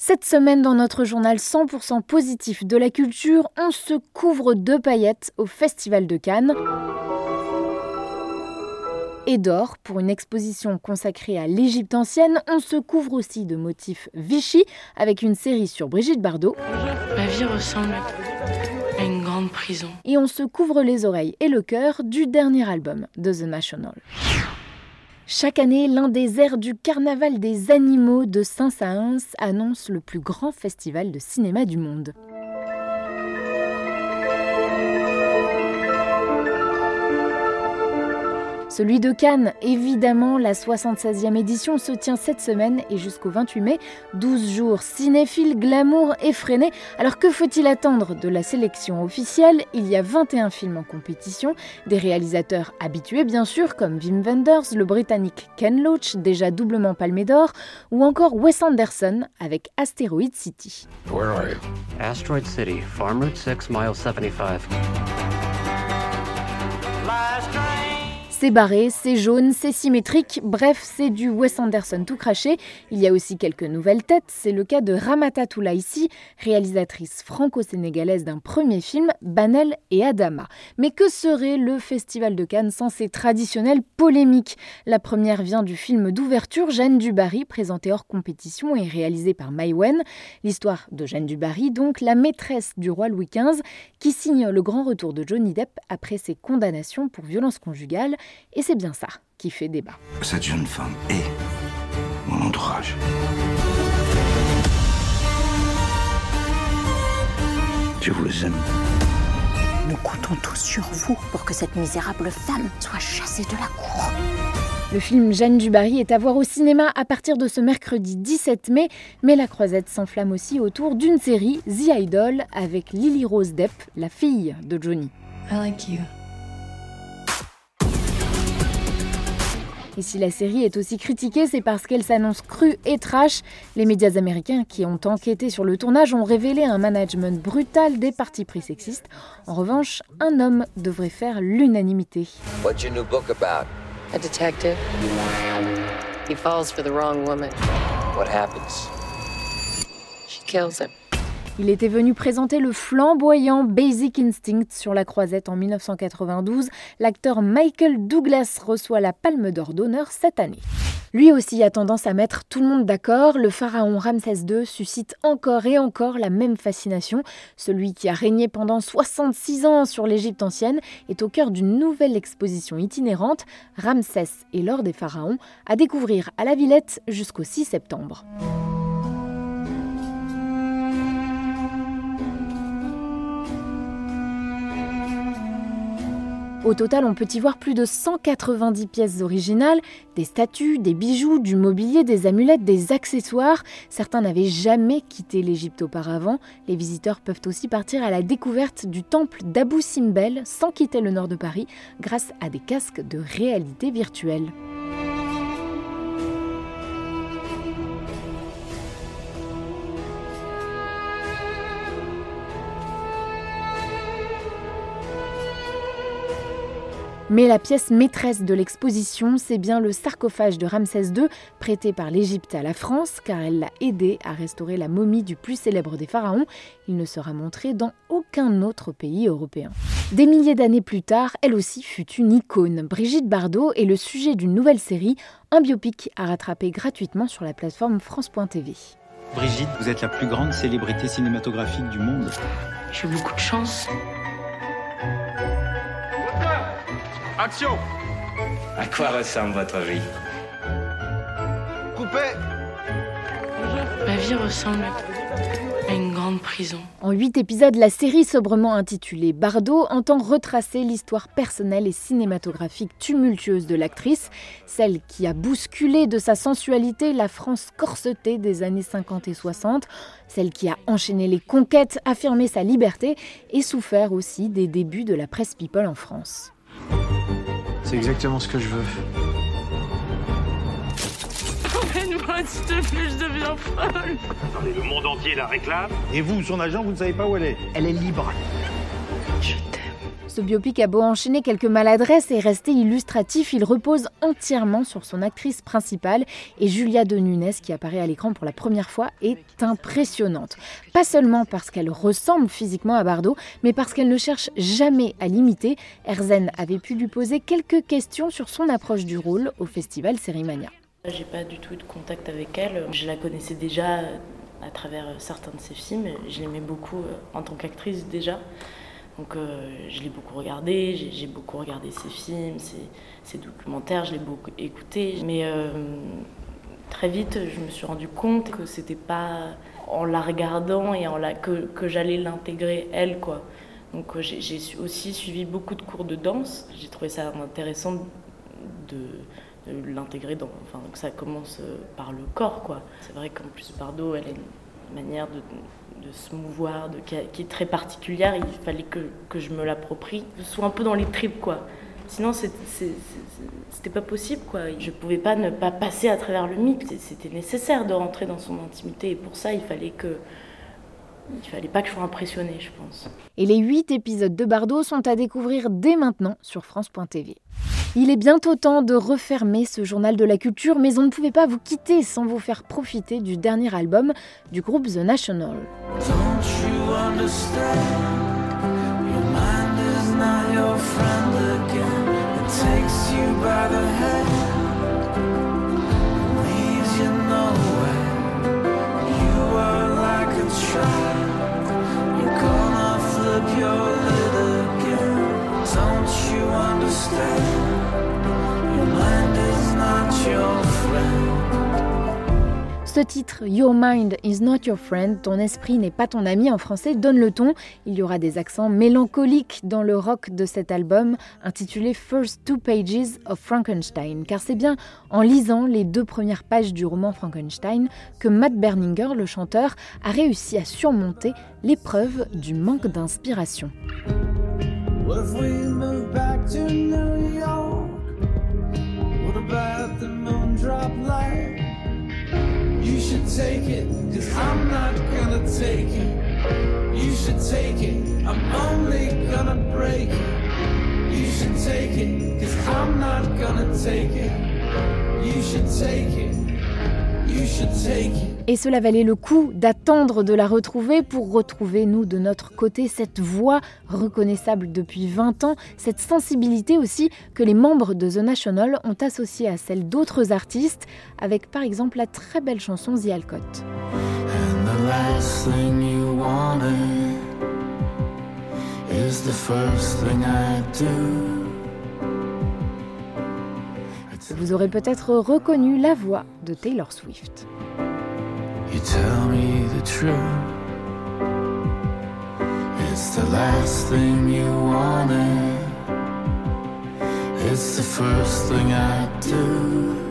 Cette semaine, dans notre journal 100% positif de la culture, on se couvre de paillettes au Festival de Cannes et d'or pour une exposition consacrée à l'Égypte ancienne. On se couvre aussi de motifs Vichy avec une série sur Brigitte Bardot. Ma vie ressemble à une grande prison. Et on se couvre les oreilles et le cœur du dernier album de The National. Chaque année, l'un des airs du Carnaval des animaux de Saint-Saëns annonce le plus grand festival de cinéma du monde. Celui de Cannes, évidemment, la 76e édition se tient cette semaine et jusqu'au 28 mai, 12 jours cinéphiles, glamour effréné. Alors que faut-il attendre de la sélection officielle? Il y a 21 films en compétition, des réalisateurs habitués bien sûr comme Wim Wenders, le britannique Ken Loach, déjà doublement palmé d'or, ou encore Wes Anderson avec Asteroid City. Where are you? Asteroid City, Farm Route 6, mile 75. C'est barré, c'est jaune, c'est symétrique, bref, c'est du Wes Anderson tout craché. Il y a aussi quelques nouvelles têtes, c'est le cas de Ramata ici, réalisatrice franco-sénégalaise d'un premier film, Banel et Adama. Mais que serait le Festival de Cannes sans ses traditionnelles polémiques? La première vient du film d'ouverture Jeanne Dubarry, présenté hors compétition et réalisé par Maïwen. L'histoire de Jeanne Dubarry, donc la maîtresse du roi Louis XV, qui signe le grand retour de Johnny Depp après ses condamnations pour violence conjugale. Et c'est bien ça qui fait débat. Cette jeune femme est mon entourage. Je vous aime. Nous comptons tous sur vous pour que cette misérable femme soit chassée de la cour. Le film Jeanne Dubarry est à voir au cinéma à partir de ce mercredi 17 mai, mais la croisette s'enflamme aussi autour d'une série, The Idol, avec Lily Rose Depp, la fille de Johnny. I like you. Et si la série est aussi critiquée, c'est parce qu'elle s'annonce crue et trash. Les médias américains qui ont enquêté sur le tournage ont révélé un management brutal des partis pris sexistes. En revanche, un homme devrait faire l'unanimité. What's your new book about? A detective. He falls for the wrong woman. What happens? She kills him. Il était venu présenter le flamboyant Basic Instinct sur la croisette en 1992. L'acteur Michael Douglas reçoit la Palme d'Or d'honneur cette année. Lui aussi a tendance à mettre tout le monde d'accord. Le pharaon Ramsès II suscite encore et encore la même fascination. Celui qui a régné pendant 66 ans sur l'Égypte ancienne est au cœur d'une nouvelle exposition itinérante, Ramsès et l'or des pharaons, à découvrir à la Villette jusqu'au 6 septembre. Au total, on peut y voir plus de 190 pièces originales, des statues, des bijoux, du mobilier, des amulettes, des accessoires. Certains n'avaient jamais quitté l'Égypte auparavant. Les visiteurs peuvent aussi partir à la découverte du temple d'Abou Simbel sans quitter le nord de Paris grâce à des casques de réalité virtuelle. Mais la pièce maîtresse de l'exposition, c'est bien le sarcophage de Ramsès II, prêté par l'Égypte à la France, car elle l'a aidé à restaurer la momie du plus célèbre des pharaons. Il ne sera montré dans aucun autre pays européen. Des milliers d'années plus tard, elle aussi fut une icône. Brigitte Bardot est le sujet d'une nouvelle série, un biopic à rattraper gratuitement sur la plateforme France.tv. Brigitte, vous êtes la plus grande célébrité cinématographique du monde. J'ai beaucoup de chance. Action À quoi ressemble votre vie? Coupé Ma vie ressemble à une grande prison. En huit épisodes, la série sobrement intitulée Bardot entend retracer l'histoire personnelle et cinématographique tumultueuse de l'actrice, celle qui a bousculé de sa sensualité la France corsetée des années 50 et 60, celle qui a enchaîné les conquêtes, affirmé sa liberté et souffert aussi des débuts de la presse people en France. C'est exactement ce que je veux. Emmène-moi, s'il te plaît, je deviens folle. Attendez, le monde entier la réclame. Et vous, son agent, vous ne savez pas où elle est Elle est libre. Ce biopic a beau enchaîner quelques maladresses et rester illustratif, il repose entièrement sur son actrice principale et Julia de Nunes qui apparaît à l'écran pour la première fois est impressionnante. Pas seulement parce qu'elle ressemble physiquement à Bardot, mais parce qu'elle ne cherche jamais à l'imiter. Herzen avait pu lui poser quelques questions sur son approche du rôle au festival Sérimania. J'ai pas du tout de contact avec elle. Je la connaissais déjà à travers certains de ses films. Je l'aimais beaucoup euh, en tant qu'actrice déjà. Donc euh, je l'ai beaucoup regardé, j'ai beaucoup regardé ses films, ses, documentaires, je l'ai beaucoup écouté. Mais euh, très vite, je me suis rendu compte que c'était pas en la regardant et en que, j'allais l'intégrer elle quoi. Donc euh, j'ai aussi suivi beaucoup de cours de danse. J'ai trouvé ça intéressant de, l'intégrer dans, enfin que ça commence par le corps quoi. C'est vrai qu'en plus Bardot, elle une manière de se mouvoir, qui, est très particulière. Il fallait que, que je me l'approprie, que je sois un peu dans les tripes, quoi. Sinon, c'était pas possible, quoi. Je pouvais pas ne pas passer à travers le mythe. C'était nécessaire de rentrer dans son intimité. Et pour ça, il fallait que. Il fallait pas que je sois impressionnée, je pense. Et les huit épisodes de Bardot sont à découvrir dès maintenant sur France.tv. Il est bientôt temps de refermer ce journal de la culture, mais on ne pouvait pas vous quitter sans vous faire profiter du dernier album du groupe The National. Ce titre, Your Mind is not your friend, ton esprit n'est pas ton ami en français, donne le ton. Il y aura des accents mélancoliques dans le rock de cet album, intitulé First Two Pages of Frankenstein, car c'est bien en lisant les deux premières pages du roman Frankenstein que Matt Berninger, le chanteur, a réussi à surmonter l'épreuve du manque d'inspiration. Should take it, cause I'm not gonna take it. You should take it, I'm only gonna break it. You should take it, cause I'm not gonna take it. You should take it, Et cela valait le coup d'attendre de la retrouver pour retrouver, nous, de notre côté, cette voix reconnaissable depuis 20 ans, cette sensibilité aussi que les membres de The National ont associée à celle d'autres artistes, avec par exemple la très belle chanson The Alcott. Vous aurez peut-être reconnu la voix de Taylor Swift. You tell me the truth. It's the last thing you wanted. It's the first thing I do.